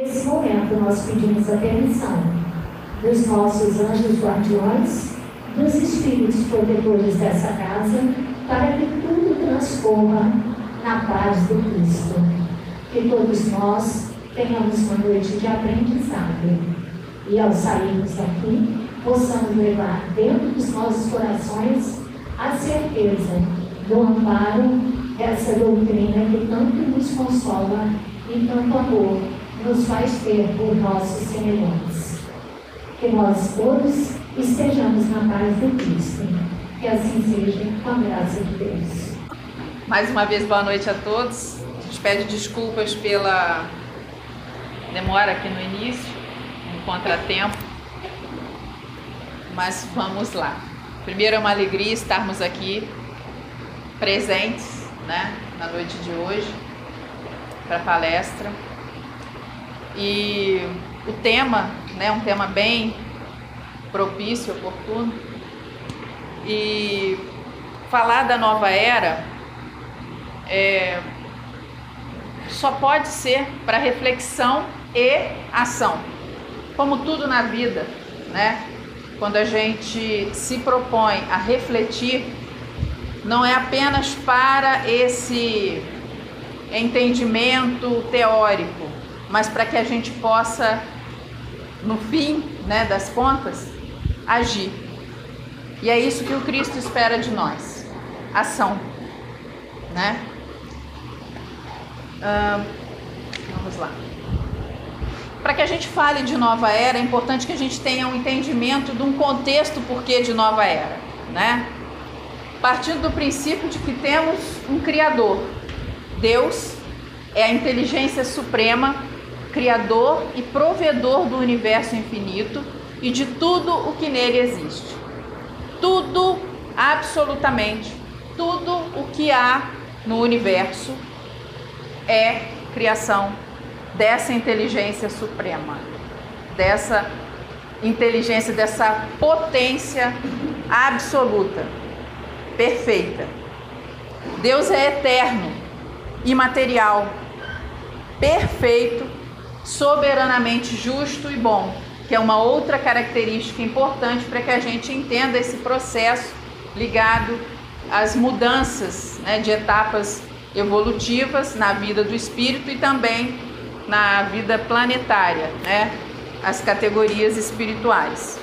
Nesse momento, nós pedimos a permissão dos nossos anjos guardiões, dos espíritos protetores dessa casa, para que tudo transforma na paz do Cristo. Que todos nós tenhamos uma noite de aprendizado e ao sairmos daqui, possamos levar dentro dos nossos corações a certeza do amparo dessa doutrina que tanto nos consola e tanto amor nos faz ter por nossos semelhantes. Que nós todos estejamos na paz do Cristo. Que assim seja, com a graça de Deus. Mais uma vez, boa noite a todos. A gente pede desculpas pela demora aqui no início, um contratempo. Mas vamos lá. Primeiro é uma alegria estarmos aqui presentes, né, na noite de hoje para a palestra. E o tema, né, um tema bem propício, oportuno. E falar da nova era é, só pode ser para reflexão e ação, como tudo na vida, né? Quando a gente se propõe a refletir, não é apenas para esse entendimento teórico, mas para que a gente possa, no fim né, das contas, agir. E é isso que o Cristo espera de nós: ação. Né? vamos lá. Para que a gente fale de nova era, é importante que a gente tenha um entendimento de um contexto porquê de nova era, né? Partindo do princípio de que temos um Criador. Deus é a inteligência suprema criador e provedor do universo infinito e de tudo o que nele existe. Tudo, absolutamente, tudo o que há no universo é criação dessa inteligência suprema, dessa inteligência, dessa potência absoluta, perfeita. Deus é eterno, imaterial, perfeito soberanamente justo e bom, que é uma outra característica importante para que a gente entenda esse processo ligado às mudanças né, de etapas evolutivas na vida do espírito e também na vida planetária, né, as categorias espirituais.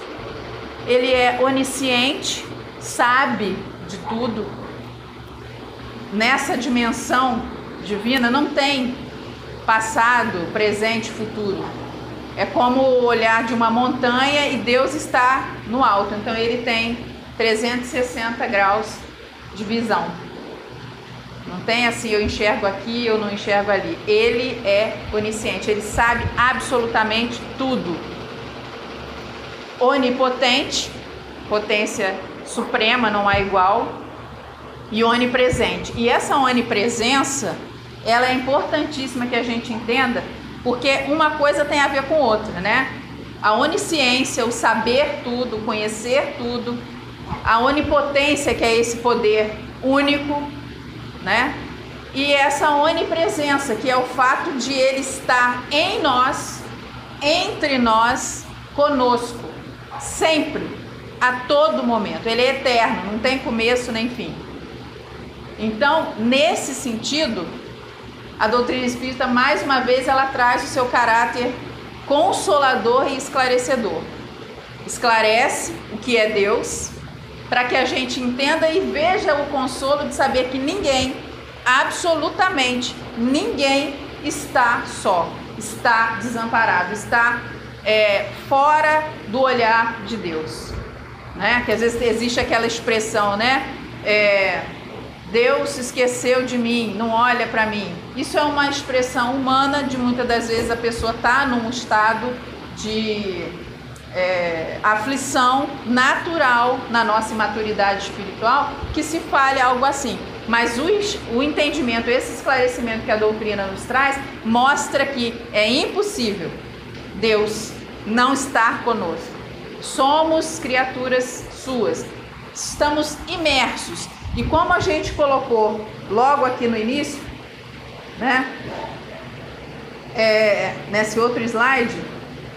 Ele é onisciente, sabe de tudo. Nessa dimensão divina não tem passado, presente, futuro. É como o olhar de uma montanha e Deus está no alto. Então ele tem 360 graus de visão. Não tem assim, eu enxergo aqui, eu não enxergo ali. Ele é onisciente, ele sabe absolutamente tudo. Onipotente, potência suprema, não há igual, e onipresente. E essa onipresença ela é importantíssima que a gente entenda, porque uma coisa tem a ver com outra, né? A onisciência, o saber tudo, conhecer tudo, a onipotência, que é esse poder único, né? E essa onipresença, que é o fato de ele estar em nós, entre nós, conosco, sempre, a todo momento. Ele é eterno, não tem começo nem fim. Então, nesse sentido, a doutrina espírita, mais uma vez, ela traz o seu caráter consolador e esclarecedor. Esclarece o que é Deus, para que a gente entenda e veja o consolo de saber que ninguém, absolutamente ninguém, está só, está desamparado, está é, fora do olhar de Deus. Né? Que às vezes existe aquela expressão, né? É, Deus se esqueceu de mim, não olha para mim. Isso é uma expressão humana de muitas das vezes a pessoa está num estado de é, aflição natural na nossa imaturidade espiritual que se fale algo assim. Mas o, o entendimento, esse esclarecimento que a doutrina nos traz, mostra que é impossível Deus não estar conosco. Somos criaturas suas, estamos imersos e como a gente colocou logo aqui no início, né? é, nesse outro slide,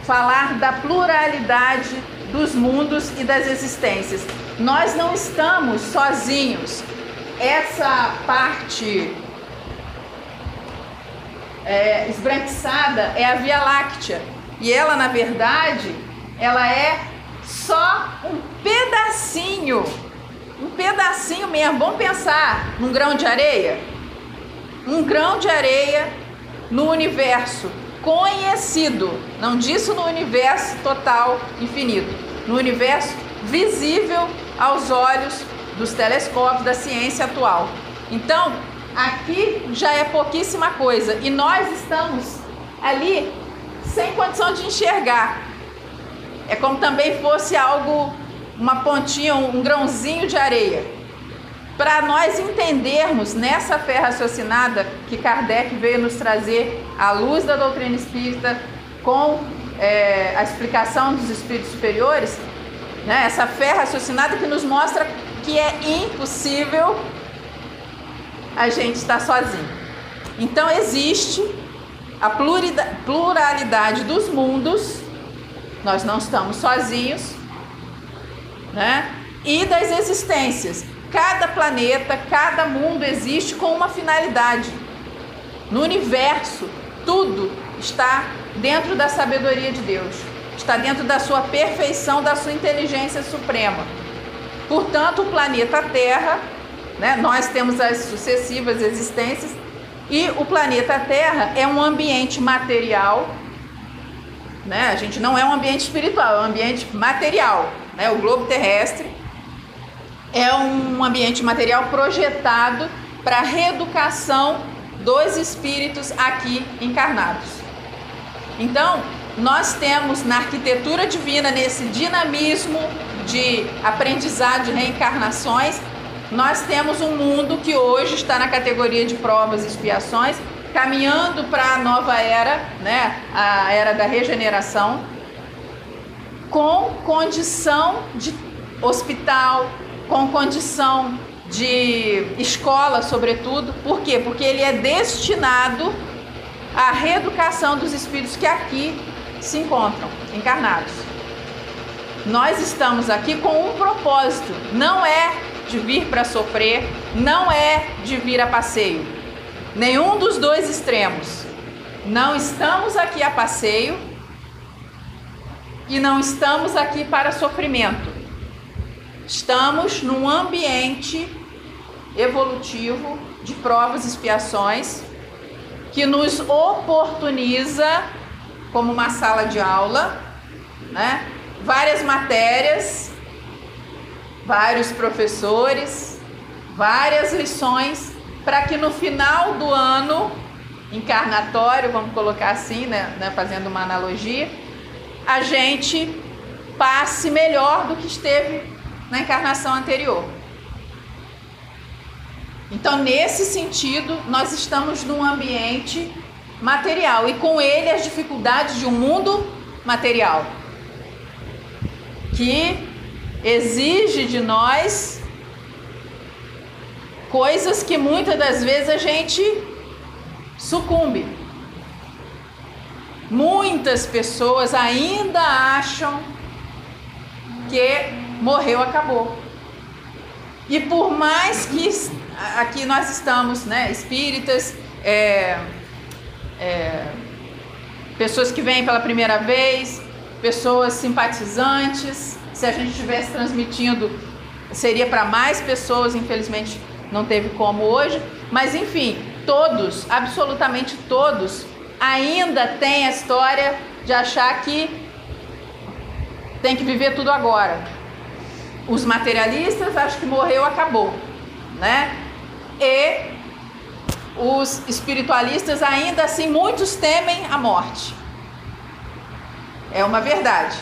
falar da pluralidade dos mundos e das existências. Nós não estamos sozinhos. Essa parte é, esbranquiçada é a Via Láctea. E ela, na verdade, ela é só um pedacinho, um pedacinho mesmo. Vamos pensar num grão de areia? Um grão de areia no universo conhecido, não disso no universo total infinito, no universo visível aos olhos dos telescópios da ciência atual. Então, aqui já é pouquíssima coisa e nós estamos ali sem condição de enxergar. É como também fosse algo, uma pontinha, um grãozinho de areia. Para nós entendermos nessa fé raciocinada que Kardec veio nos trazer à luz da doutrina espírita, com é, a explicação dos espíritos superiores, né, essa fé raciocinada que nos mostra que é impossível a gente estar sozinho. Então existe a pluralidade dos mundos, nós não estamos sozinhos, né? E das existências. Cada planeta, cada mundo existe com uma finalidade. No universo, tudo está dentro da sabedoria de Deus, está dentro da sua perfeição, da sua inteligência suprema. Portanto, o planeta Terra, né, nós temos as sucessivas existências, e o planeta Terra é um ambiente material, né? A gente não é um ambiente espiritual, é um ambiente material, né? O globo terrestre é um ambiente material projetado para a reeducação dos espíritos aqui encarnados. Então, nós temos na arquitetura divina, nesse dinamismo de aprendizado de reencarnações, nós temos um mundo que hoje está na categoria de provas e expiações, caminhando para a nova era, né, a era da regeneração, com condição de hospital, com condição de escola, sobretudo. Por quê? Porque ele é destinado à reeducação dos espíritos que aqui se encontram encarnados. Nós estamos aqui com um propósito, não é de vir para sofrer, não é de vir a passeio. Nenhum dos dois extremos. Não estamos aqui a passeio e não estamos aqui para sofrimento. Estamos num ambiente evolutivo de provas e expiações que nos oportuniza como uma sala de aula, né? Várias matérias vários professores, várias lições, para que no final do ano encarnatório, vamos colocar assim, né, né, fazendo uma analogia, a gente passe melhor do que esteve na encarnação anterior. Então, nesse sentido, nós estamos num ambiente material e com ele as dificuldades de um mundo material que exige de nós coisas que muitas das vezes a gente sucumbe. Muitas pessoas ainda acham que morreu, acabou. E por mais que aqui nós estamos, né, espíritas, é, é, pessoas que vêm pela primeira vez, pessoas simpatizantes, se a gente estivesse transmitindo, seria para mais pessoas, infelizmente não teve como hoje. Mas enfim, todos, absolutamente todos, ainda têm a história de achar que tem que viver tudo agora. Os materialistas acham que morreu, acabou, né? E os espiritualistas ainda assim muitos temem a morte. É uma verdade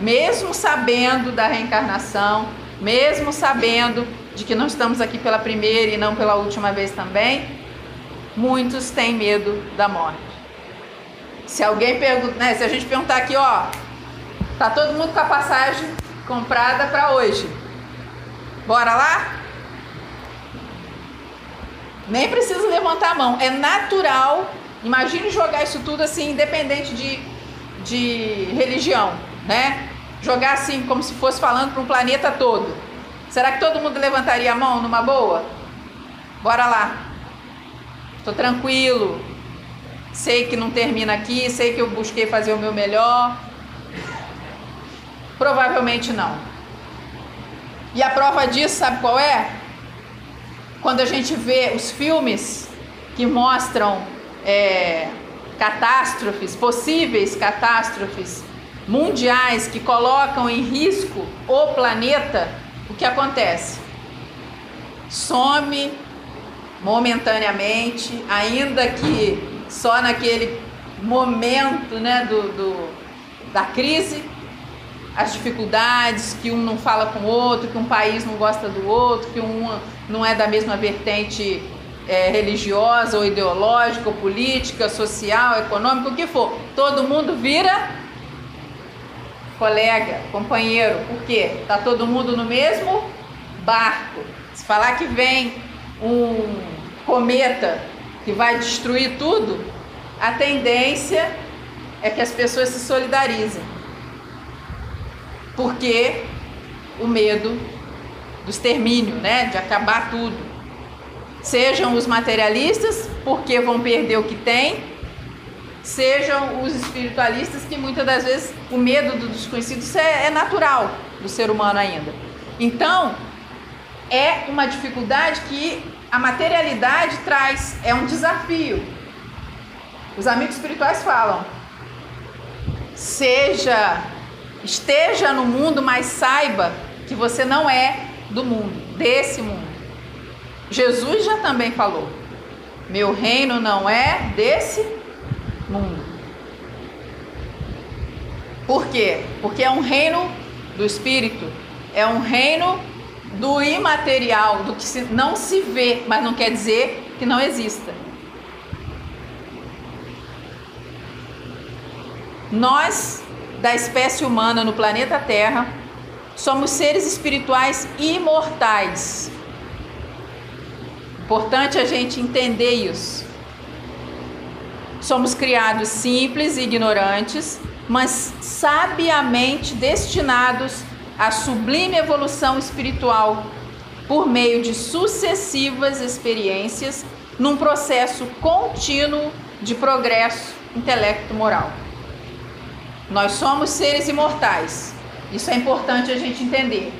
mesmo sabendo da reencarnação, mesmo sabendo de que não estamos aqui pela primeira e não pela última vez também, muitos têm medo da morte. Se alguém pergunta, né, se a gente perguntar aqui, ó, tá todo mundo com a passagem comprada para hoje. Bora lá? Nem precisa levantar a mão. É natural Imagine jogar isso tudo assim, independente de, de religião, né? Jogar assim, como se fosse falando para um planeta todo. Será que todo mundo levantaria a mão numa boa? Bora lá. Estou tranquilo. Sei que não termina aqui, sei que eu busquei fazer o meu melhor. Provavelmente não. E a prova disso, sabe qual é? Quando a gente vê os filmes que mostram é, catástrofes, possíveis catástrofes mundiais que colocam em risco o planeta, o que acontece? Some momentaneamente, ainda que só naquele momento né, do, do, da crise, as dificuldades, que um não fala com o outro, que um país não gosta do outro, que um não é da mesma vertente é, religiosa ou ideológica, ou política, social, econômica, o que for. Todo mundo vira colega, companheiro. Por quê? Tá todo mundo no mesmo barco. Se falar que vem um cometa que vai destruir tudo, a tendência é que as pessoas se solidarizem. Porque o medo do extermínio, né, de acabar tudo. Sejam os materialistas, porque vão perder o que têm, sejam os espiritualistas, que muitas das vezes o medo do desconhecido é, é natural do ser humano ainda. Então, é uma dificuldade que a materialidade traz, é um desafio. Os amigos espirituais falam: seja, esteja no mundo, mas saiba que você não é do mundo, desse mundo. Jesus já também falou: meu reino não é desse mundo. Por quê? Porque é um reino do espírito, é um reino do imaterial, do que não se vê, mas não quer dizer que não exista. Nós, da espécie humana no planeta Terra, somos seres espirituais imortais. Importante a gente entender isso. Somos criados simples e ignorantes, mas sabiamente destinados a sublime evolução espiritual por meio de sucessivas experiências num processo contínuo de progresso intelecto-moral. Nós somos seres imortais. Isso é importante a gente entender.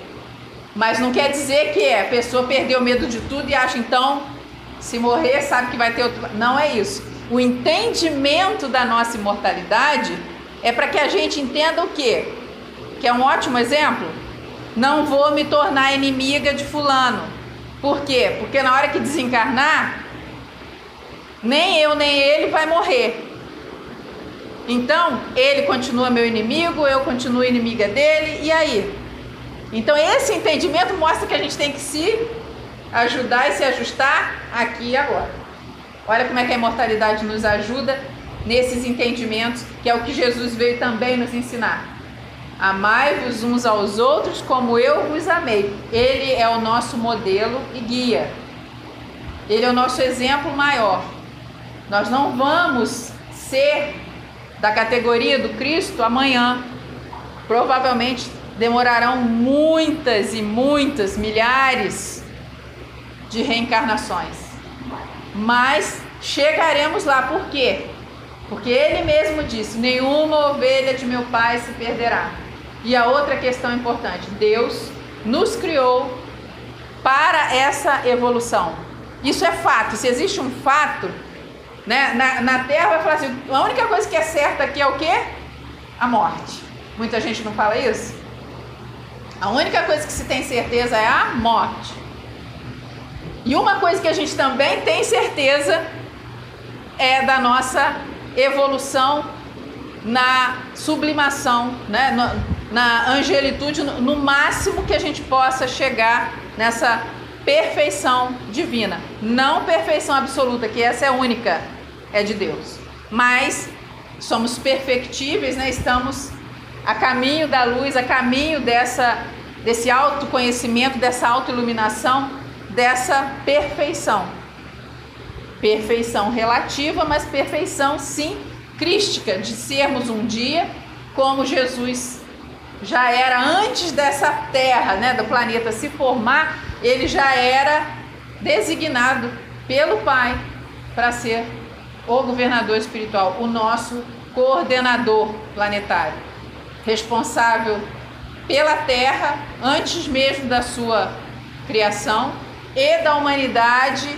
Mas não quer dizer que a pessoa perdeu medo de tudo e acha então, se morrer, sabe que vai ter outro. Não é isso. O entendimento da nossa imortalidade é para que a gente entenda o quê? que é um ótimo exemplo, não vou me tornar inimiga de fulano. Por quê? Porque na hora que desencarnar, nem eu nem ele vai morrer. Então, ele continua meu inimigo, eu continuo inimiga dele, e aí? Então, esse entendimento mostra que a gente tem que se ajudar e se ajustar aqui e agora. Olha como é que a imortalidade nos ajuda nesses entendimentos, que é o que Jesus veio também nos ensinar. Amai-vos uns aos outros como eu vos amei. Ele é o nosso modelo e guia. Ele é o nosso exemplo maior. Nós não vamos ser da categoria do Cristo amanhã. Provavelmente demorarão muitas e muitas milhares de reencarnações. Mas chegaremos lá, por quê? Porque ele mesmo disse: Nenhuma ovelha de meu pai se perderá. E a outra questão importante: Deus nos criou para essa evolução. Isso é fato. Se existe um fato, né, na, na Terra vai falar assim: a única coisa que é certa aqui é o quê? A morte. Muita gente não fala isso? A única coisa que se tem certeza é a morte. E uma coisa que a gente também tem certeza é da nossa evolução na sublimação, né? na angelitude, no máximo que a gente possa chegar nessa perfeição divina. Não perfeição absoluta, que essa é única, é de Deus. Mas somos perfectíveis, né? estamos a caminho da luz, a caminho dessa, desse autoconhecimento, dessa autoiluminação, dessa perfeição. Perfeição relativa, mas perfeição sim crística, de sermos um dia como Jesus já era antes dessa terra, né, do planeta se formar, ele já era designado pelo Pai para ser o governador espiritual, o nosso coordenador planetário, responsável pela Terra antes mesmo da sua criação e da humanidade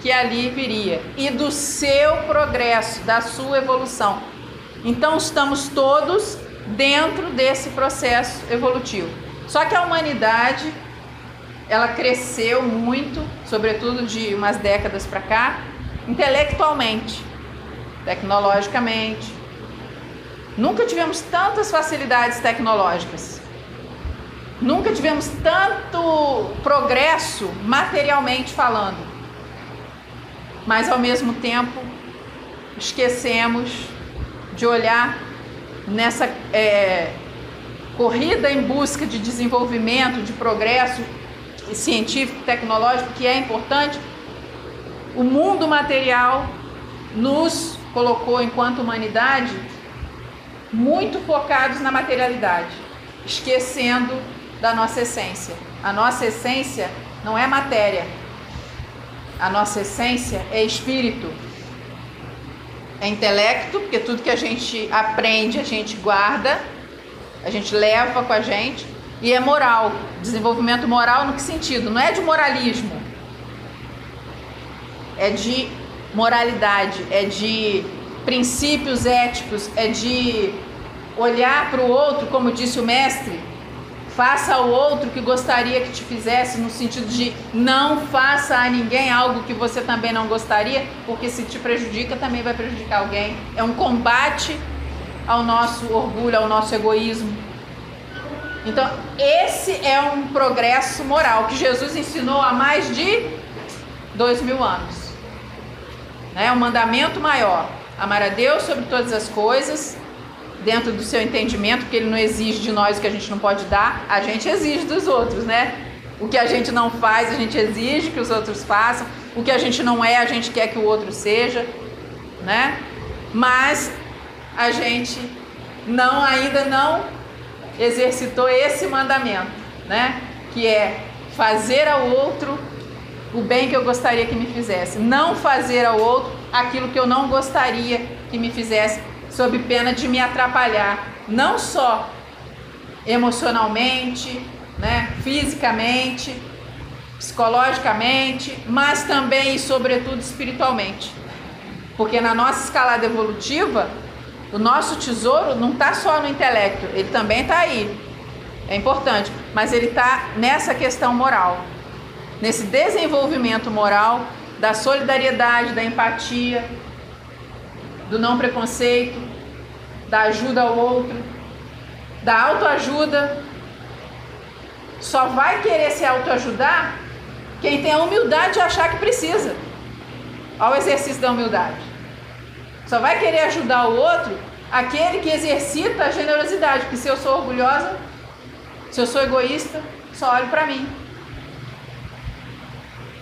que ali viria e do seu progresso, da sua evolução. Então estamos todos dentro desse processo evolutivo. Só que a humanidade ela cresceu muito, sobretudo de umas décadas para cá, intelectualmente, tecnologicamente. Nunca tivemos tantas facilidades tecnológicas. Nunca tivemos tanto progresso materialmente falando. Mas ao mesmo tempo esquecemos de olhar nessa é, corrida em busca de desenvolvimento, de progresso científico, tecnológico, que é importante, o mundo material nos colocou, enquanto humanidade, muito focados na materialidade, esquecendo da nossa essência. A nossa essência não é matéria, a nossa essência é espírito é intelecto, porque tudo que a gente aprende, a gente guarda, a gente leva com a gente, e é moral. Desenvolvimento moral no que sentido? Não é de moralismo, é de moralidade, é de princípios éticos, é de olhar para o outro, como disse o mestre, Faça ao outro que gostaria que te fizesse, no sentido de não faça a ninguém algo que você também não gostaria, porque se te prejudica, também vai prejudicar alguém. É um combate ao nosso orgulho, ao nosso egoísmo. Então, esse é um progresso moral que Jesus ensinou há mais de dois mil anos. É né? um mandamento maior: amar a Deus sobre todas as coisas dentro do seu entendimento, porque ele não exige de nós o que a gente não pode dar, a gente exige dos outros, né? O que a gente não faz, a gente exige que os outros façam. O que a gente não é, a gente quer que o outro seja, né? Mas a gente não ainda não exercitou esse mandamento, né? Que é fazer ao outro o bem que eu gostaria que me fizesse, não fazer ao outro aquilo que eu não gostaria que me fizesse sob pena de me atrapalhar, não só emocionalmente, né, fisicamente, psicologicamente, mas também e sobretudo espiritualmente. Porque na nossa escalada evolutiva, o nosso tesouro não está só no intelecto, ele também está aí. É importante, mas ele está nessa questão moral, nesse desenvolvimento moral da solidariedade, da empatia, do não preconceito, da ajuda ao outro, da autoajuda. Só vai querer se autoajudar quem tem a humildade de achar que precisa, ao exercício da humildade. Só vai querer ajudar o outro aquele que exercita a generosidade, porque se eu sou orgulhosa, se eu sou egoísta, só olho para mim.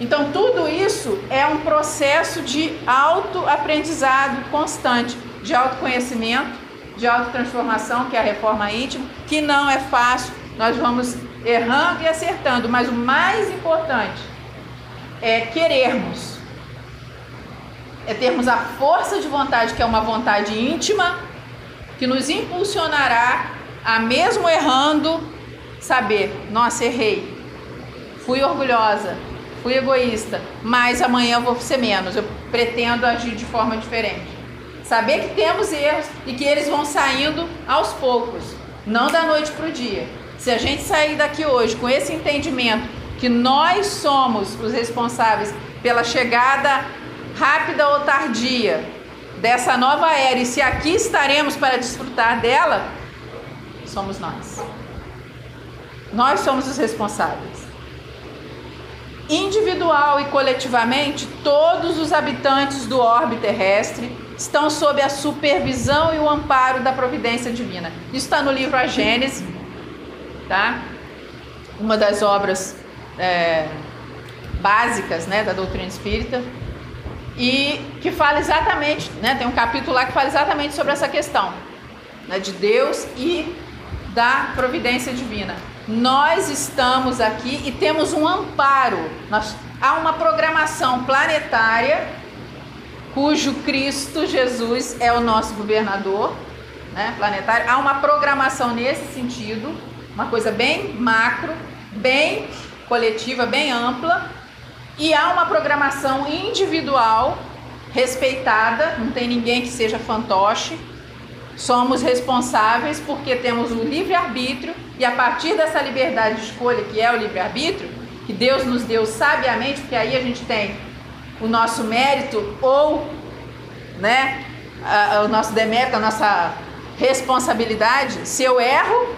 Então, tudo isso é um processo de autoaprendizado constante, de autoconhecimento, de autotransformação, que é a reforma íntima, que não é fácil, nós vamos errando e acertando, mas o mais importante é querermos, é termos a força de vontade, que é uma vontade íntima, que nos impulsionará a, mesmo errando, saber: nossa, errei, fui orgulhosa, fui egoísta, mas amanhã vou ser menos, eu pretendo agir de forma diferente. Saber que temos erros e que eles vão saindo aos poucos, não da noite para o dia. Se a gente sair daqui hoje com esse entendimento que nós somos os responsáveis pela chegada rápida ou tardia dessa nova era e se aqui estaremos para desfrutar dela, somos nós. Nós somos os responsáveis individual e coletivamente, todos os habitantes do orbe terrestre estão sob a supervisão e o amparo da providência divina. Isso está no livro A Gênese, tá? Uma das obras é, básicas né, da doutrina espírita. e que fala exatamente, né, tem um capítulo lá que fala exatamente sobre essa questão né, de Deus e da providência divina. Nós estamos aqui e temos um amparo. Nós, há uma programação planetária cujo Cristo Jesus é o nosso governador, né, planetário. Há uma programação nesse sentido, uma coisa bem macro, bem coletiva, bem ampla, e há uma programação individual respeitada, não tem ninguém que seja fantoche. Somos responsáveis porque temos o livre-arbítrio e a partir dessa liberdade de escolha, que é o livre-arbítrio, que Deus nos deu sabiamente, porque aí a gente tem o nosso mérito ou né, a, o nosso demérito, a nossa responsabilidade. Se eu erro,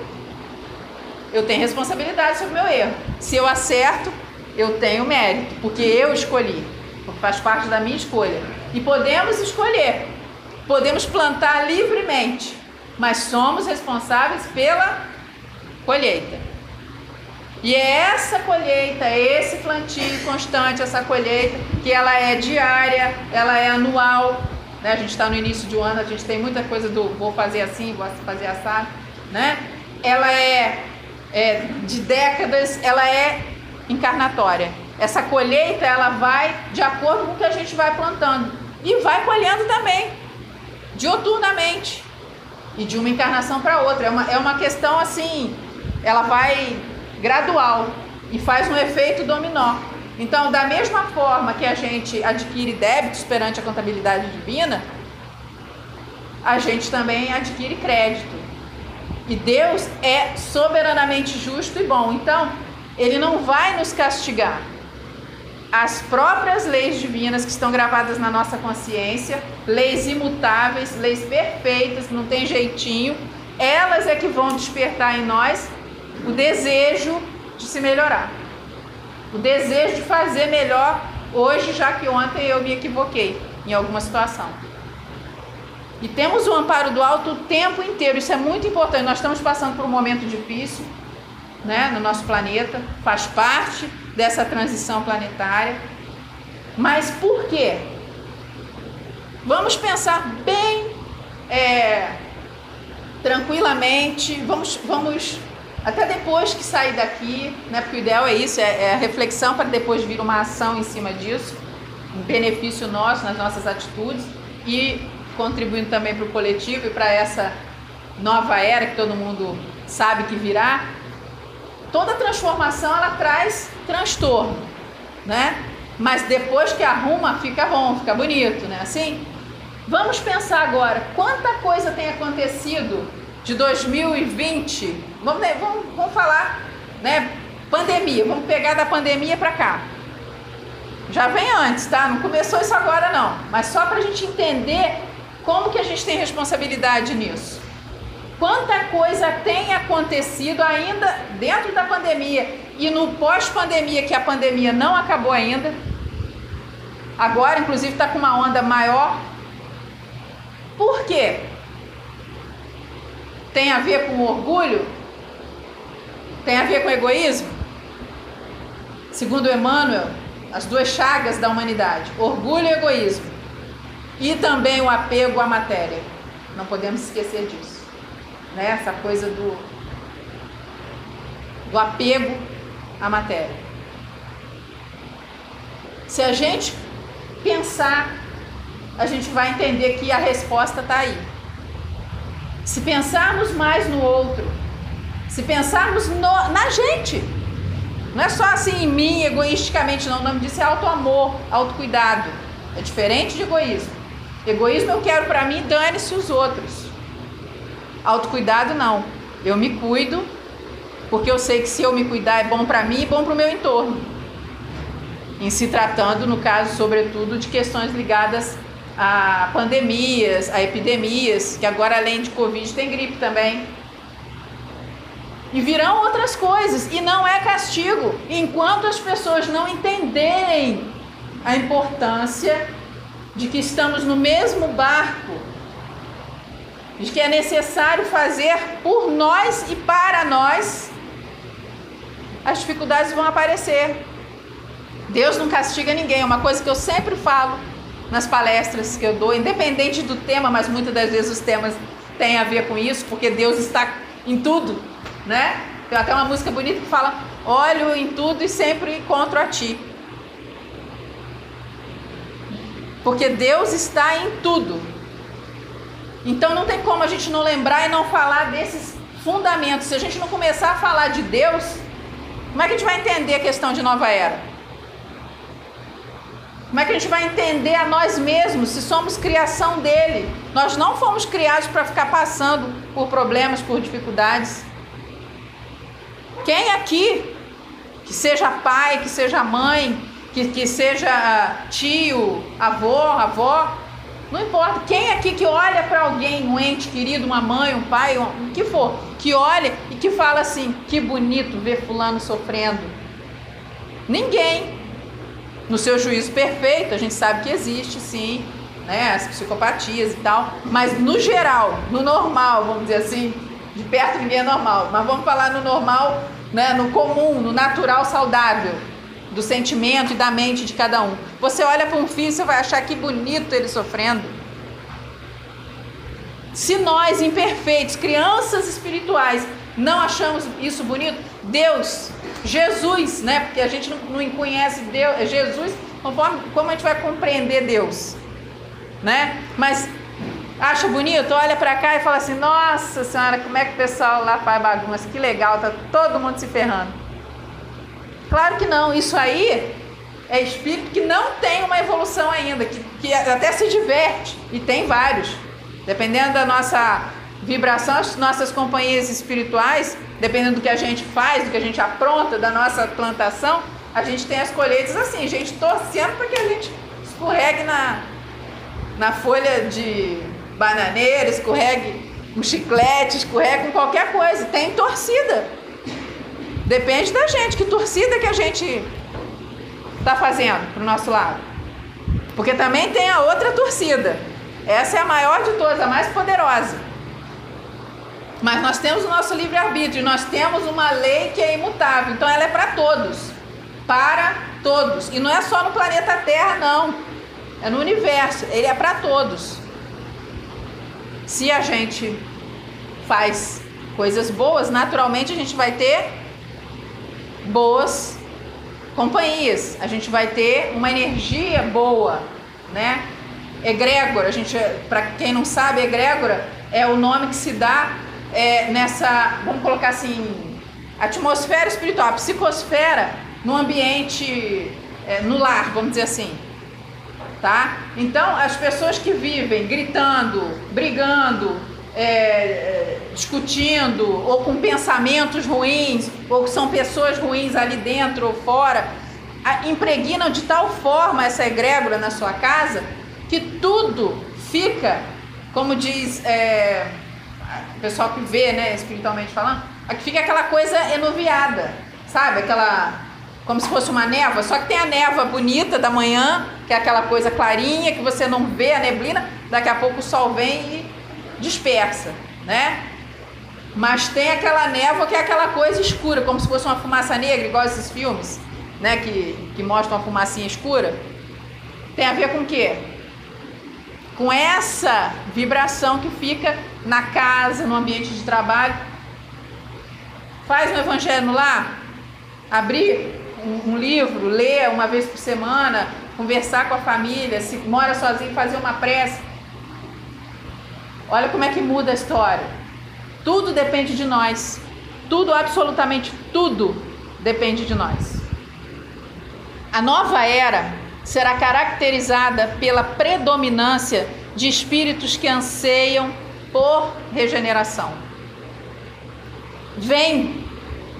eu tenho responsabilidade sobre o meu erro. Se eu acerto, eu tenho mérito, porque eu escolhi, porque faz parte da minha escolha. E podemos escolher, podemos plantar livremente, mas somos responsáveis pela colheita. E é essa colheita, esse plantio constante, essa colheita, que ela é diária, ela é anual. Né? A gente está no início de um ano, a gente tem muita coisa do vou fazer assim, vou fazer assado. Né? Ela é, é de décadas, ela é encarnatória. Essa colheita ela vai de acordo com o que a gente vai plantando e vai colhendo também, dioturnamente e de uma encarnação para outra. É uma, é uma questão assim, ela vai gradual e faz um efeito dominó. Então, da mesma forma que a gente adquire débitos perante a contabilidade divina, a gente também adquire crédito. E Deus é soberanamente justo e bom. Então, ele não vai nos castigar. As próprias leis divinas que estão gravadas na nossa consciência, leis imutáveis, leis perfeitas, não tem jeitinho, elas é que vão despertar em nós o desejo de se melhorar. O desejo de fazer melhor hoje, já que ontem eu me equivoquei em alguma situação. E temos o amparo do alto o tempo inteiro, isso é muito importante. Nós estamos passando por um momento difícil, né, no nosso planeta, faz parte dessa transição planetária. Mas por quê? Vamos pensar bem é, tranquilamente, vamos, vamos até depois que sair daqui, né, porque o ideal é isso, é, é a reflexão para depois vir uma ação em cima disso, um benefício nosso nas nossas atitudes e contribuindo também para o coletivo e para essa nova era que todo mundo sabe que virá, toda transformação ela traz transtorno, né? Mas depois que arruma, fica bom, fica bonito, né? Assim, vamos pensar agora, quanta coisa tem acontecido de 2020? Vamos, vamos, vamos falar, né? Pandemia, vamos pegar da pandemia para cá. Já vem antes, tá? Não começou isso agora não, mas só para a gente entender como que a gente tem responsabilidade nisso. Quanta coisa tem acontecido ainda dentro da pandemia e no pós-pandemia, que a pandemia não acabou ainda. Agora, inclusive, está com uma onda maior. Por quê? Tem a ver com orgulho? Tem a ver com egoísmo? Segundo Emmanuel, as duas chagas da humanidade: orgulho e egoísmo. E também o apego à matéria. Não podemos esquecer disso né? essa coisa do, do apego à matéria. Se a gente pensar, a gente vai entender que a resposta está aí. Se pensarmos mais no outro, se pensarmos no, na gente, não é só assim em mim, egoisticamente, não. O nome disso é auto-amor, autocuidado. É diferente de egoísmo. Egoísmo eu quero para mim, dane-se os outros. Autocuidado não. Eu me cuido, porque eu sei que se eu me cuidar é bom para mim e bom para o meu entorno. Em se tratando, no caso, sobretudo, de questões ligadas a pandemias, a epidemias, que agora além de Covid tem gripe também. E virão outras coisas, e não é castigo, enquanto as pessoas não entenderem a importância de que estamos no mesmo barco de que é necessário fazer por nós e para nós, as dificuldades vão aparecer. Deus não castiga ninguém, é uma coisa que eu sempre falo nas palestras que eu dou, independente do tema, mas muitas das vezes os temas têm a ver com isso, porque Deus está em tudo, né? Tem até uma música bonita que fala: Olho em tudo e sempre encontro a ti. Porque Deus está em tudo. Então não tem como a gente não lembrar e não falar desses fundamentos. Se a gente não começar a falar de Deus, como é que a gente vai entender a questão de nova era? Como é que a gente vai entender a nós mesmos se somos criação dele? Nós não fomos criados para ficar passando por problemas, por dificuldades. Quem aqui, que seja pai, que seja mãe, que, que seja tio, avô, avó, não importa. Quem aqui que olha para alguém, um ente querido, uma mãe, um pai, o que for, que olha e que fala assim: que bonito ver Fulano sofrendo. Ninguém. No seu juízo perfeito, a gente sabe que existe, sim, né, as psicopatias e tal, mas no geral, no normal, vamos dizer assim, de perto ninguém é normal, mas vamos falar no normal, né, no comum, no natural saudável do sentimento e da mente de cada um. Você olha para um filho, você vai achar que bonito ele sofrendo. Se nós, imperfeitos, crianças espirituais, não achamos isso bonito, Deus, Jesus, né? Porque a gente não, conhece Deus, Jesus, conforme como a gente vai compreender Deus, né? Mas acha bonito, olha para cá e fala assim: Nossa Senhora, como é que o pessoal lá faz bagunça? Que legal, tá todo mundo se ferrando. Claro que não, isso aí é espírito que não tem uma evolução ainda, que, que até se diverte, e tem vários. Dependendo da nossa vibração, as nossas companhias espirituais, dependendo do que a gente faz, do que a gente apronta, da nossa plantação, a gente tem as colheitas assim, gente torcendo para que a gente escorregue na, na folha de bananeira, escorregue um chiclete, escorregue com qualquer coisa. Tem torcida. Depende da gente, que torcida que a gente está fazendo para o nosso lado. Porque também tem a outra torcida. Essa é a maior de todas, a mais poderosa. Mas nós temos o nosso livre-arbítrio, nós temos uma lei que é imutável, então ela é para todos. Para todos. E não é só no planeta Terra, não. É no universo, ele é para todos. Se a gente faz coisas boas, naturalmente a gente vai ter boas companhias. A gente vai ter uma energia boa, né? Egrégora, a gente, para quem não sabe, egrégora é o nome que se dá é, nessa, vamos colocar assim, atmosfera espiritual, psicosfera no ambiente, é, no lar, vamos dizer assim. Tá? Então, as pessoas que vivem gritando, brigando, é, discutindo ou com pensamentos ruins ou que são pessoas ruins ali dentro ou fora, impregnam de tal forma essa egrégora na sua casa que tudo fica, como diz é, o pessoal que vê, né, espiritualmente falando, fica aquela coisa enuviada, sabe? Aquela como se fosse uma névoa, só que tem a névoa bonita da manhã, que é aquela coisa clarinha que você não vê a neblina, daqui a pouco o sol vem e dispersa, né? Mas tem aquela névoa que é aquela coisa escura, como se fosse uma fumaça negra, igual esses filmes, né? Que, que mostram uma fumacinha escura. Tem a ver com o quê? Com essa vibração que fica na casa, no ambiente de trabalho. Faz um evangelho lá, abrir um, um livro, ler uma vez por semana, conversar com a família, se mora sozinho, fazer uma prece Olha como é que muda a história. Tudo depende de nós. Tudo, absolutamente tudo, depende de nós. A nova era será caracterizada pela predominância de espíritos que anseiam por regeneração. Vem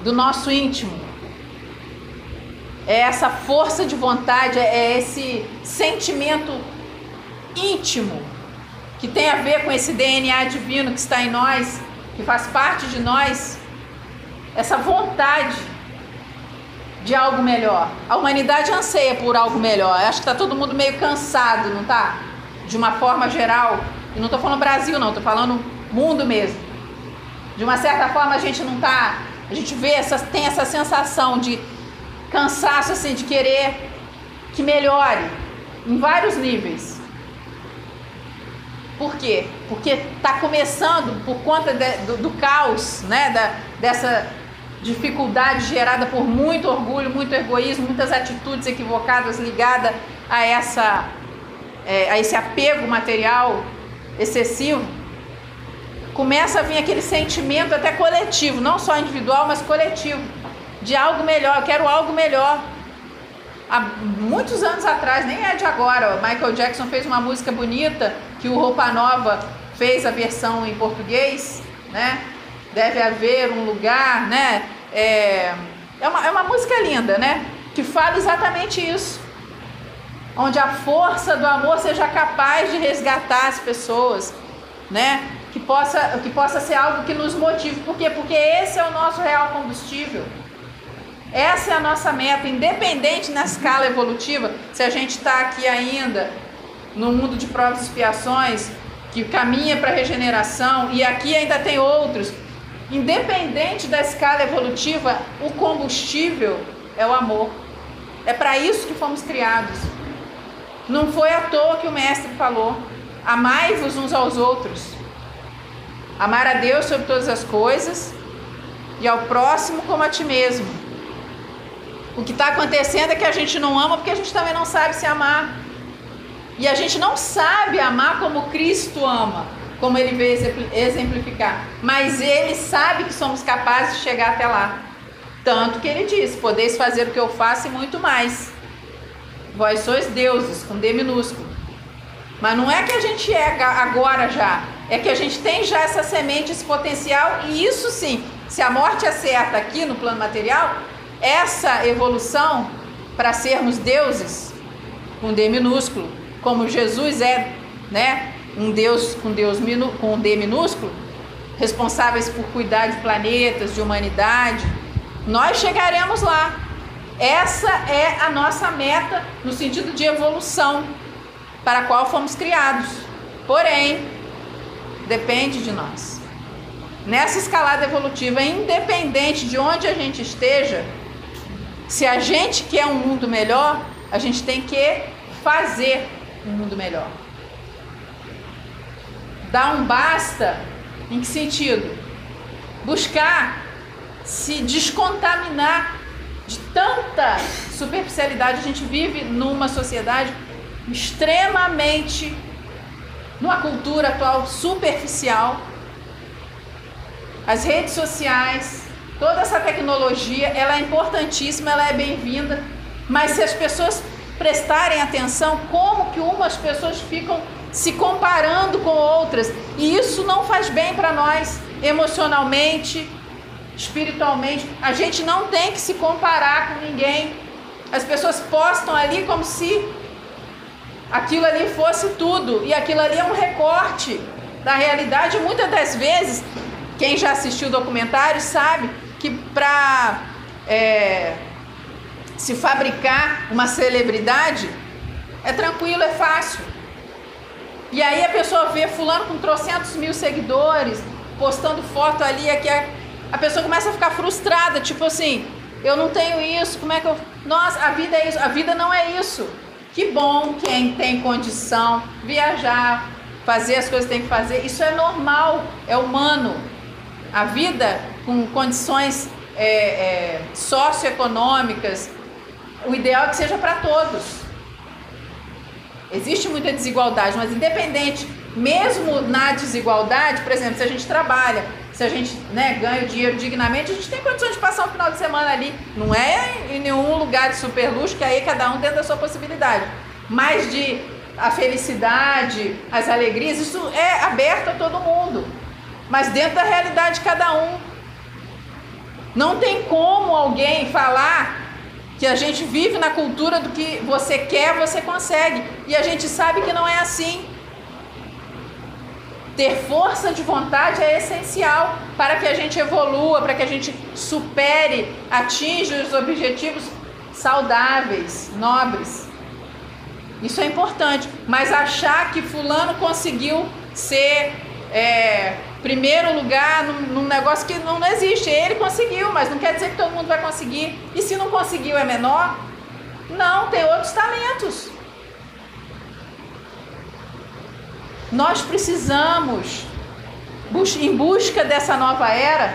do nosso íntimo. É essa força de vontade, é esse sentimento íntimo que tem a ver com esse DNA divino que está em nós, que faz parte de nós, essa vontade de algo melhor. A humanidade anseia por algo melhor. Eu acho que está todo mundo meio cansado, não tá? De uma forma geral. E não estou falando Brasil, não, estou falando mundo mesmo. De uma certa forma a gente não tá. A gente vê essa, tem essa sensação de cansaço, assim, de querer que melhore em vários níveis Por quê? Porque está começando por conta de, do, do, caos, né? Da, dessa dificuldade gerada por muito orgulho, muito egoísmo, muitas atitudes equivocadas ligadas a, essa, é, a esse apego material excessivo. Começa a vir aquele sentimento até coletivo, não só individual, mas coletivo, de algo melhor. Eu quero algo melhor há muitos anos atrás, nem é de agora, Michael Jackson fez uma música bonita que o Roupa Nova fez a versão em português, né? Deve haver um lugar, né? É, é, uma, é uma música linda, né? Que fala exatamente isso. Onde a força do amor seja capaz de resgatar as pessoas, né? Que possa, que possa ser algo que nos motive. Por quê? Porque esse é o nosso real combustível. Essa é a nossa meta, independente na escala evolutiva, se a gente está aqui ainda no mundo de provas e expiações, que caminha para a regeneração, e aqui ainda tem outros. Independente da escala evolutiva, o combustível é o amor. É para isso que fomos criados. Não foi à toa que o Mestre falou: amai-vos uns aos outros. Amar a Deus sobre todas as coisas e ao próximo como a ti mesmo. O que está acontecendo é que a gente não ama porque a gente também não sabe se amar. E a gente não sabe amar como Cristo ama, como ele veio exemplificar. Mas ele sabe que somos capazes de chegar até lá. Tanto que ele diz: Podeis fazer o que eu faço e muito mais. Vós sois deuses, com D minúsculo. Mas não é que a gente é agora já. É que a gente tem já essa semente, esse potencial. E isso sim, se a morte é certa aqui no plano material, essa evolução para sermos deuses com D minúsculo, como Jesus é, né, um Deus com Deus com D minúsculo, responsáveis por cuidar de planetas, de humanidade, nós chegaremos lá. Essa é a nossa meta no sentido de evolução para a qual fomos criados. Porém, depende de nós. Nessa escalada evolutiva, independente de onde a gente esteja, se a gente quer um mundo melhor, a gente tem que fazer um mundo melhor. Dar um basta em que sentido? Buscar se descontaminar de tanta superficialidade. A gente vive numa sociedade extremamente, numa cultura atual superficial. As redes sociais, Toda essa tecnologia, ela é importantíssima, ela é bem-vinda, mas se as pessoas prestarem atenção como que umas pessoas ficam se comparando com outras, e isso não faz bem para nós emocionalmente, espiritualmente. A gente não tem que se comparar com ninguém. As pessoas postam ali como se aquilo ali fosse tudo, e aquilo ali é um recorte da realidade. Muitas das vezes, quem já assistiu o documentário sabe que para é, se fabricar uma celebridade é tranquilo, é fácil. E aí a pessoa vê fulano com trocentos mil seguidores, postando foto ali, aqui, a pessoa começa a ficar frustrada, tipo assim, eu não tenho isso, como é que eu. Nossa, a vida é isso, a vida não é isso. Que bom quem tem condição, viajar, fazer as coisas que tem que fazer, isso é normal, é humano. A vida com condições é, é, socioeconômicas, o ideal é que seja para todos. Existe muita desigualdade, mas independente, mesmo na desigualdade, por exemplo, se a gente trabalha, se a gente né, ganha o dinheiro dignamente, a gente tem condições de passar um final de semana ali. Não é em nenhum lugar de super luxo, que aí cada um dentro da sua possibilidade. Mas de a felicidade, as alegrias, isso é aberto a todo mundo. Mas dentro da realidade de cada um. Não tem como alguém falar que a gente vive na cultura do que você quer, você consegue. E a gente sabe que não é assim. Ter força de vontade é essencial para que a gente evolua, para que a gente supere, atinja os objetivos saudáveis, nobres. Isso é importante. Mas achar que fulano conseguiu ser é, primeiro lugar num, num, negócio que não, não existe. Ele conseguiu, mas não quer dizer que todo mundo vai conseguir. E se não conseguiu é menor? Não, tem outros talentos. Nós precisamos, em busca dessa nova era,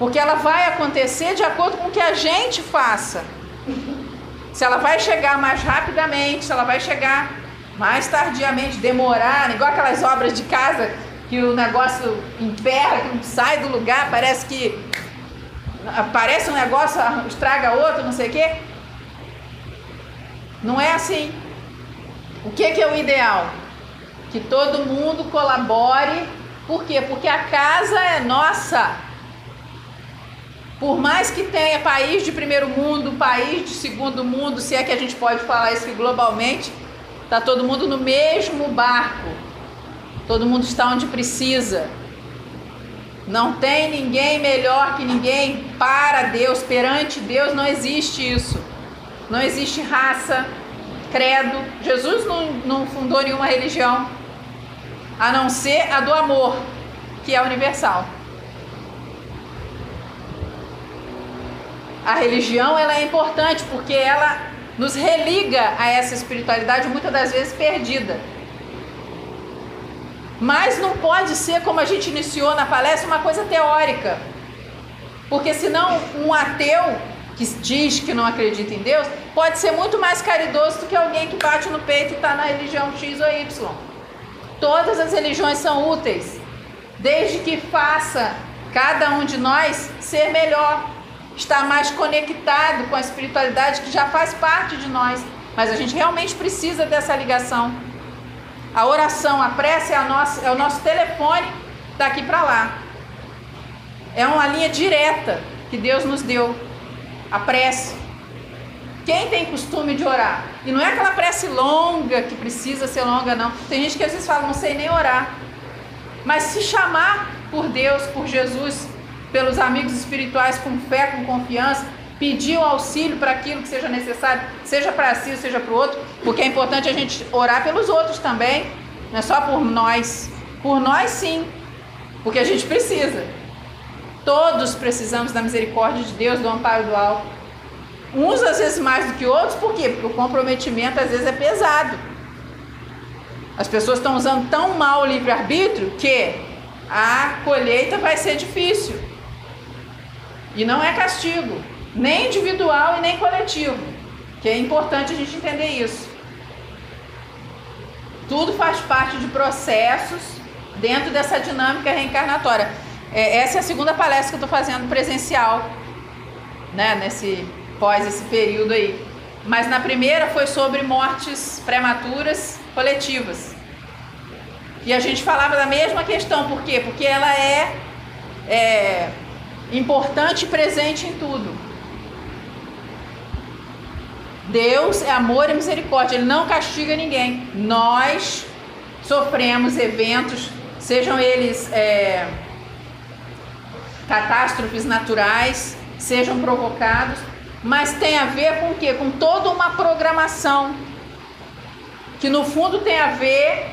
porque ela vai acontecer de acordo com o que a gente faça. Se ela vai chegar mais rapidamente, se ela vai chegar mais tardiamente, demorar, igual aquelas obras de casa que o negócio emperra, que não sai do lugar, parece que aparece um negócio, estraga outro, não sei o quê. Não é assim. O que, que é o ideal? Que todo mundo colabore. Por quê? Porque a casa é nossa. Por mais que tenha país de primeiro mundo, país de segundo mundo, se é que a gente pode falar isso globalmente, está todo mundo no mesmo barco. Todo mundo está onde precisa. Não tem ninguém melhor que ninguém para Deus, perante Deus não existe isso. Não existe raça, credo. Jesus não, não fundou nenhuma religião, a não ser a do amor, que é universal. A religião ela é importante porque ela nos religa a essa espiritualidade muitas das vezes perdida. Mas não pode ser, como a gente iniciou na palestra, uma coisa teórica. Porque senão um ateu que diz que não acredita em Deus pode ser muito mais caridoso do que alguém que bate no peito e está na religião X ou Y. Todas as religiões são úteis, desde que faça cada um de nós ser melhor, estar mais conectado com a espiritualidade que já faz parte de nós. Mas a gente realmente precisa dessa ligação. A oração, a prece é, a nossa, é o nosso telefone daqui para lá. É uma linha direta que Deus nos deu. A prece. Quem tem costume de orar? E não é aquela prece longa que precisa ser longa, não. Tem gente que às vezes fala, não sei nem orar. Mas se chamar por Deus, por Jesus, pelos amigos espirituais com fé, com confiança, pedir o auxílio para aquilo que seja necessário, seja para si, seja para o outro, porque é importante a gente orar pelos outros também, não é só por nós. Por nós, sim, porque a gente precisa. Todos precisamos da misericórdia de Deus, do amparo do alto. Uns às vezes mais do que outros, por quê? Porque o comprometimento às vezes é pesado. As pessoas estão usando tão mal o livre-arbítrio que a colheita vai ser difícil. E não é castigo nem individual e nem coletivo, que é importante a gente entender isso. Tudo faz parte de processos dentro dessa dinâmica reencarnatória. É, essa é a segunda palestra que eu estou fazendo presencial, né, nesse pós esse período aí. Mas na primeira foi sobre mortes prematuras coletivas. E a gente falava da mesma questão, por quê? Porque ela é, é importante e presente em tudo. Deus é amor e misericórdia, Ele não castiga ninguém. Nós sofremos eventos, sejam eles é, catástrofes naturais, sejam provocados, mas tem a ver com o quê? Com toda uma programação, que no fundo tem a ver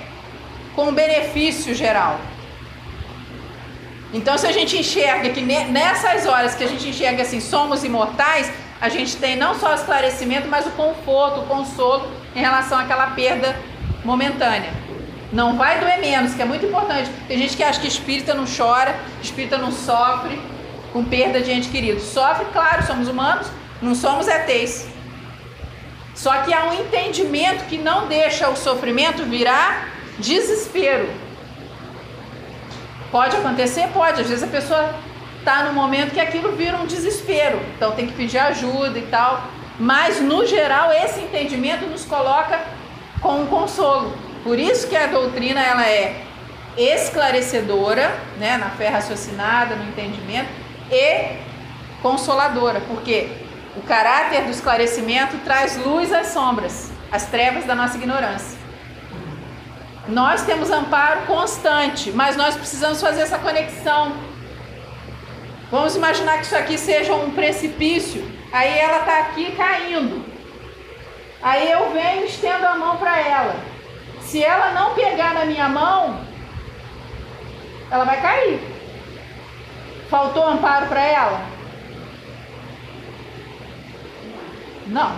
com o benefício geral. Então, se a gente enxerga que nessas horas que a gente enxerga assim, somos imortais, a gente tem não só o esclarecimento, mas o conforto, o consolo em relação àquela perda momentânea. Não vai doer menos, que é muito importante. Tem gente que acha que espírita não chora, espírita não sofre com perda de ente querido. Sofre, claro, somos humanos, não somos ETs. Só que há um entendimento que não deixa o sofrimento virar desespero. Pode acontecer? Pode. Às vezes a pessoa está no momento que aquilo vira um desespero. Então tem que pedir ajuda e tal. Mas no geral esse entendimento nos coloca com um consolo. Por isso que a doutrina ela é esclarecedora, né, na fé raciocinada, no entendimento e consoladora, porque o caráter do esclarecimento traz luz às sombras, às trevas da nossa ignorância. Nós temos amparo constante, mas nós precisamos fazer essa conexão Vamos imaginar que isso aqui seja um precipício. Aí ela está aqui caindo. Aí eu venho e estendo a mão para ela. Se ela não pegar na minha mão, ela vai cair. Faltou amparo para ela? Não.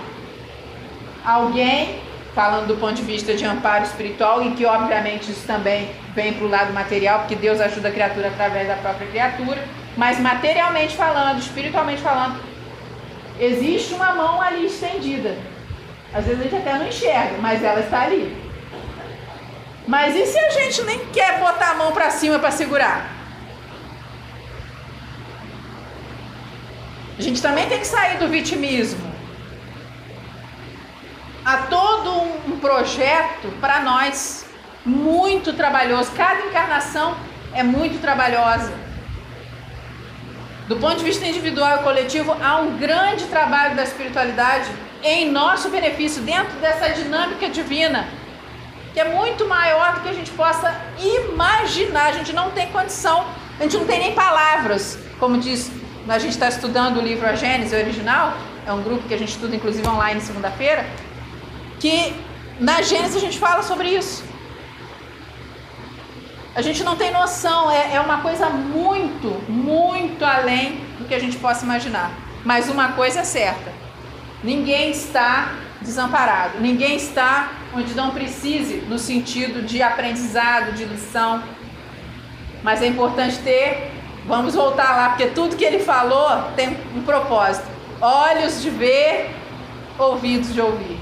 Alguém falando do ponto de vista de amparo espiritual e que obviamente isso também vem para o lado material, porque Deus ajuda a criatura através da própria criatura, mas materialmente falando, espiritualmente falando, existe uma mão ali estendida. Às vezes a gente até não enxerga, mas ela está ali. Mas e se a gente nem quer botar a mão para cima para segurar? A gente também tem que sair do vitimismo há todo um projeto para nós muito trabalhoso. Cada encarnação é muito trabalhosa. Do ponto de vista individual e coletivo, há um grande trabalho da espiritualidade em nosso benefício, dentro dessa dinâmica divina, que é muito maior do que a gente possa imaginar. A gente não tem condição, a gente não tem nem palavras. Como diz, a gente está estudando o livro A Gênese original, é um grupo que a gente estuda inclusive online segunda-feira que na Gênesis a gente fala sobre isso. A gente não tem noção, é, é uma coisa muito, muito além do que a gente possa imaginar. Mas uma coisa é certa: ninguém está desamparado, ninguém está onde não precise, no sentido de aprendizado, de lição. Mas é importante ter, vamos voltar lá, porque tudo que ele falou tem um propósito: olhos de ver, ouvidos de ouvir.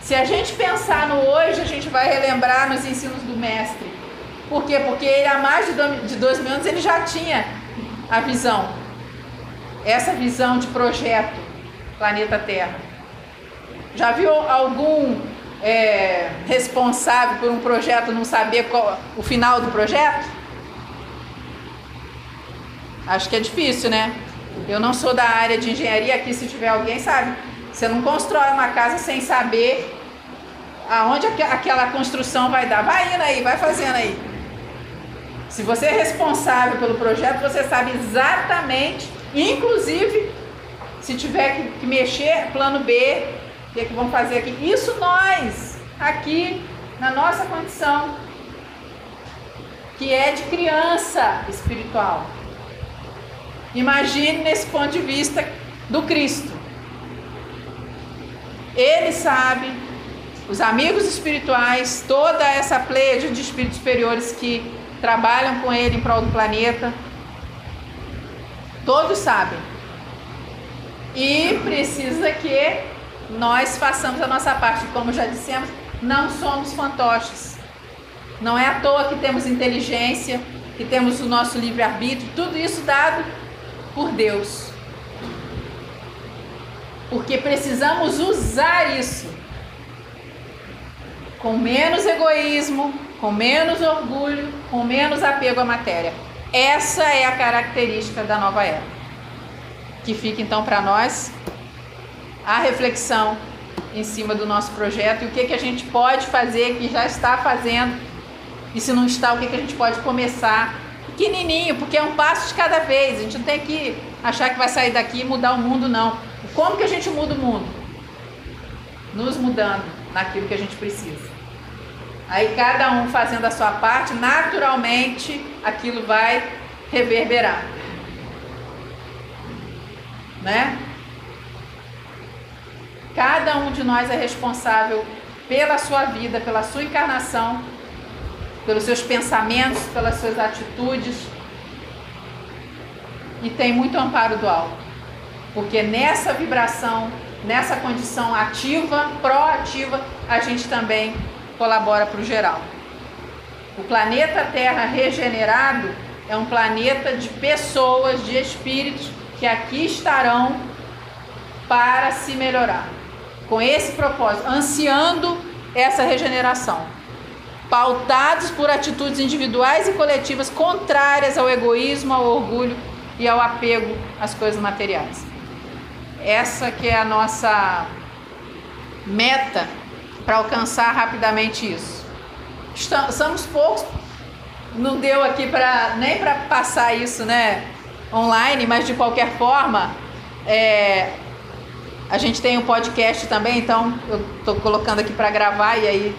Se a gente pensar no hoje, a gente vai relembrar nos ensinos do mestre. Por quê? Porque ele há mais de dois mil anos ele já tinha a visão. Essa visão de projeto, planeta Terra. Já viu algum é, responsável por um projeto não saber qual, o final do projeto? Acho que é difícil, né? Eu não sou da área de engenharia, aqui se tiver alguém sabe você não constrói uma casa sem saber aonde aquela construção vai dar. Vai indo aí, vai fazendo aí. Se você é responsável pelo projeto, você sabe exatamente, inclusive, se tiver que, mexer, plano B, o que, é que vão fazer aqui. Isso nós, aqui, na nossa condição, que é de criança espiritual. Imagine nesse ponto de vista do Cristo. Ele sabe, os amigos espirituais, toda essa pleia de espíritos superiores que trabalham com ele em prol do planeta, todos sabem. E precisa que nós façamos a nossa parte. Como já dissemos, não somos fantoches. Não é à toa que temos inteligência, que temos o nosso livre-arbítrio, tudo isso dado por Deus porque precisamos usar isso com menos egoísmo, com menos orgulho, com menos apego à matéria. Essa é a característica da nova era. Que fica então para nós a reflexão em cima do nosso projeto e o que, que a gente pode fazer, que já está fazendo, e se não está, o que, que a gente pode começar pequenininho, porque é um passo de cada vez. A gente não tem que achar que vai sair daqui e mudar o mundo, não. Como que a gente muda o mundo? Nos mudando naquilo que a gente precisa. Aí cada um fazendo a sua parte, naturalmente aquilo vai reverberar. Né? Cada um de nós é responsável pela sua vida, pela sua encarnação, pelos seus pensamentos, pelas suas atitudes. E tem muito amparo do alto. Porque nessa vibração, nessa condição ativa, proativa, a gente também colabora para o geral. O planeta Terra regenerado é um planeta de pessoas, de espíritos que aqui estarão para se melhorar. Com esse propósito, ansiando essa regeneração. Pautados por atitudes individuais e coletivas contrárias ao egoísmo, ao orgulho e ao apego às coisas materiais. Essa que é a nossa meta para alcançar rapidamente isso. Estamos, poucos, não deu aqui para nem para passar isso, né, online, mas de qualquer forma, é, a gente tem um podcast também, então eu estou colocando aqui para gravar e aí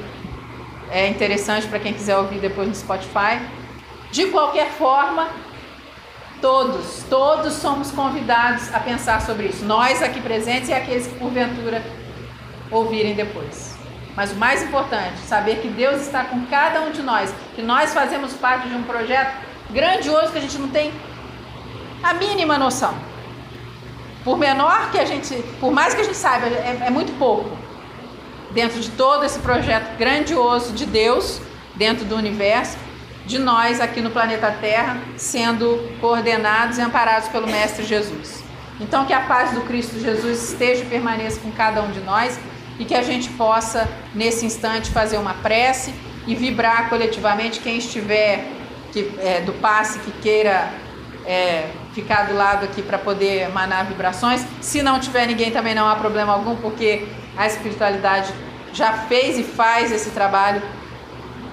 é interessante para quem quiser ouvir depois no Spotify. De qualquer forma, Todos, todos somos convidados a pensar sobre isso. Nós aqui presentes e aqueles que porventura ouvirem depois. Mas o mais importante, saber que Deus está com cada um de nós, que nós fazemos parte de um projeto grandioso que a gente não tem a mínima noção. Por menor que a gente, por mais que a gente saiba, é, é muito pouco dentro de todo esse projeto grandioso de Deus, dentro do universo, de nós aqui no planeta Terra, sendo coordenados e amparados pelo Mestre Jesus. Então, que a paz do Cristo Jesus esteja e permaneça com cada um de nós e que a gente possa, nesse instante, fazer uma prece e vibrar coletivamente. Quem estiver que, é, do passe que queira é, ficar do lado aqui para poder emanar vibrações. Se não tiver ninguém, também não há problema algum, porque a espiritualidade já fez e faz esse trabalho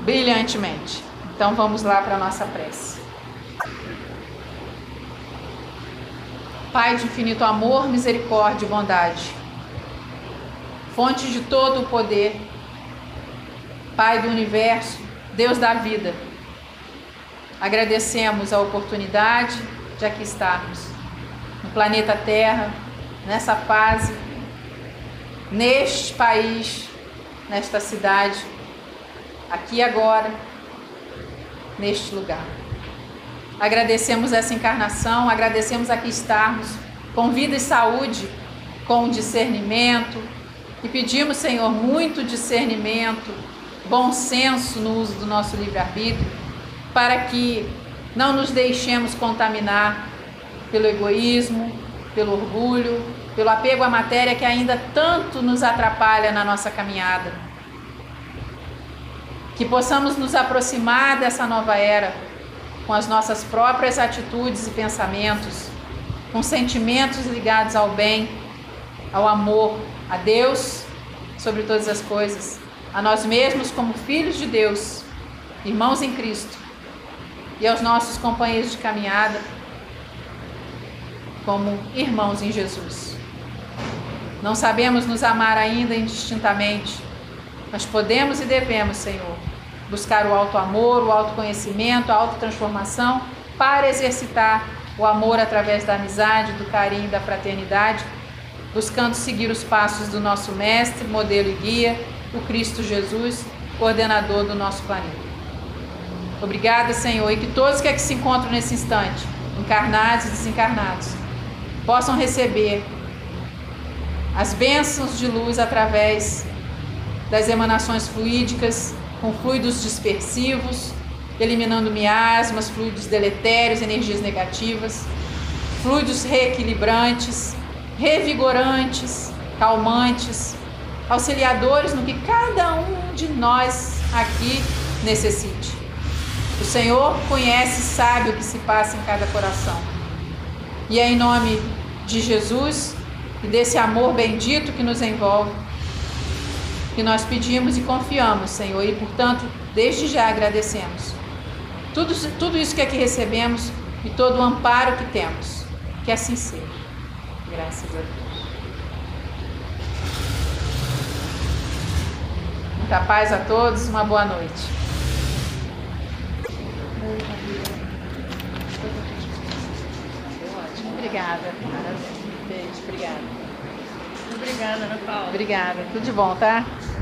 brilhantemente. Então vamos lá para a nossa prece. Pai de infinito amor, misericórdia e bondade, fonte de todo o poder, Pai do universo, Deus da vida, agradecemos a oportunidade de aqui estarmos no planeta Terra, nessa fase, neste país, nesta cidade, aqui agora, neste lugar. Agradecemos essa encarnação, agradecemos aqui estarmos com vida e saúde, com discernimento e pedimos, Senhor, muito discernimento, bom senso no uso do nosso livre-arbítrio, para que não nos deixemos contaminar pelo egoísmo, pelo orgulho, pelo apego à matéria que ainda tanto nos atrapalha na nossa caminhada. Que possamos nos aproximar dessa nova era com as nossas próprias atitudes e pensamentos, com sentimentos ligados ao bem, ao amor, a Deus sobre todas as coisas, a nós mesmos como filhos de Deus, irmãos em Cristo, e aos nossos companheiros de caminhada como irmãos em Jesus. Não sabemos nos amar ainda indistintamente, mas podemos e devemos, Senhor, buscar o alto amor, o autoconhecimento, a autotransformação, para exercitar o amor através da amizade, do carinho da fraternidade, buscando seguir os passos do nosso mestre, modelo e guia, o Cristo Jesus, coordenador do nosso planeta. Obrigada, Senhor, e que todos que aqui se encontram nesse instante, encarnados e desencarnados, possam receber as bênçãos de luz através das emanações fluídicas com fluidos dispersivos, eliminando miasmas, fluidos deletérios, energias negativas, fluidos reequilibrantes, revigorantes, calmantes, auxiliadores no que cada um de nós aqui necessite. O Senhor conhece e sabe o que se passa em cada coração. E é em nome de Jesus e desse amor bendito que nos envolve que nós pedimos e confiamos, Senhor, e portanto, desde já agradecemos. Tudo, tudo isso que aqui recebemos e todo o amparo que temos. Que assim seja. Graças a Deus. Muita paz a todos, uma boa noite. Obrigada. Beijo, obrigada. Obrigada, Ana Paula. Obrigada. Tudo de bom, tá?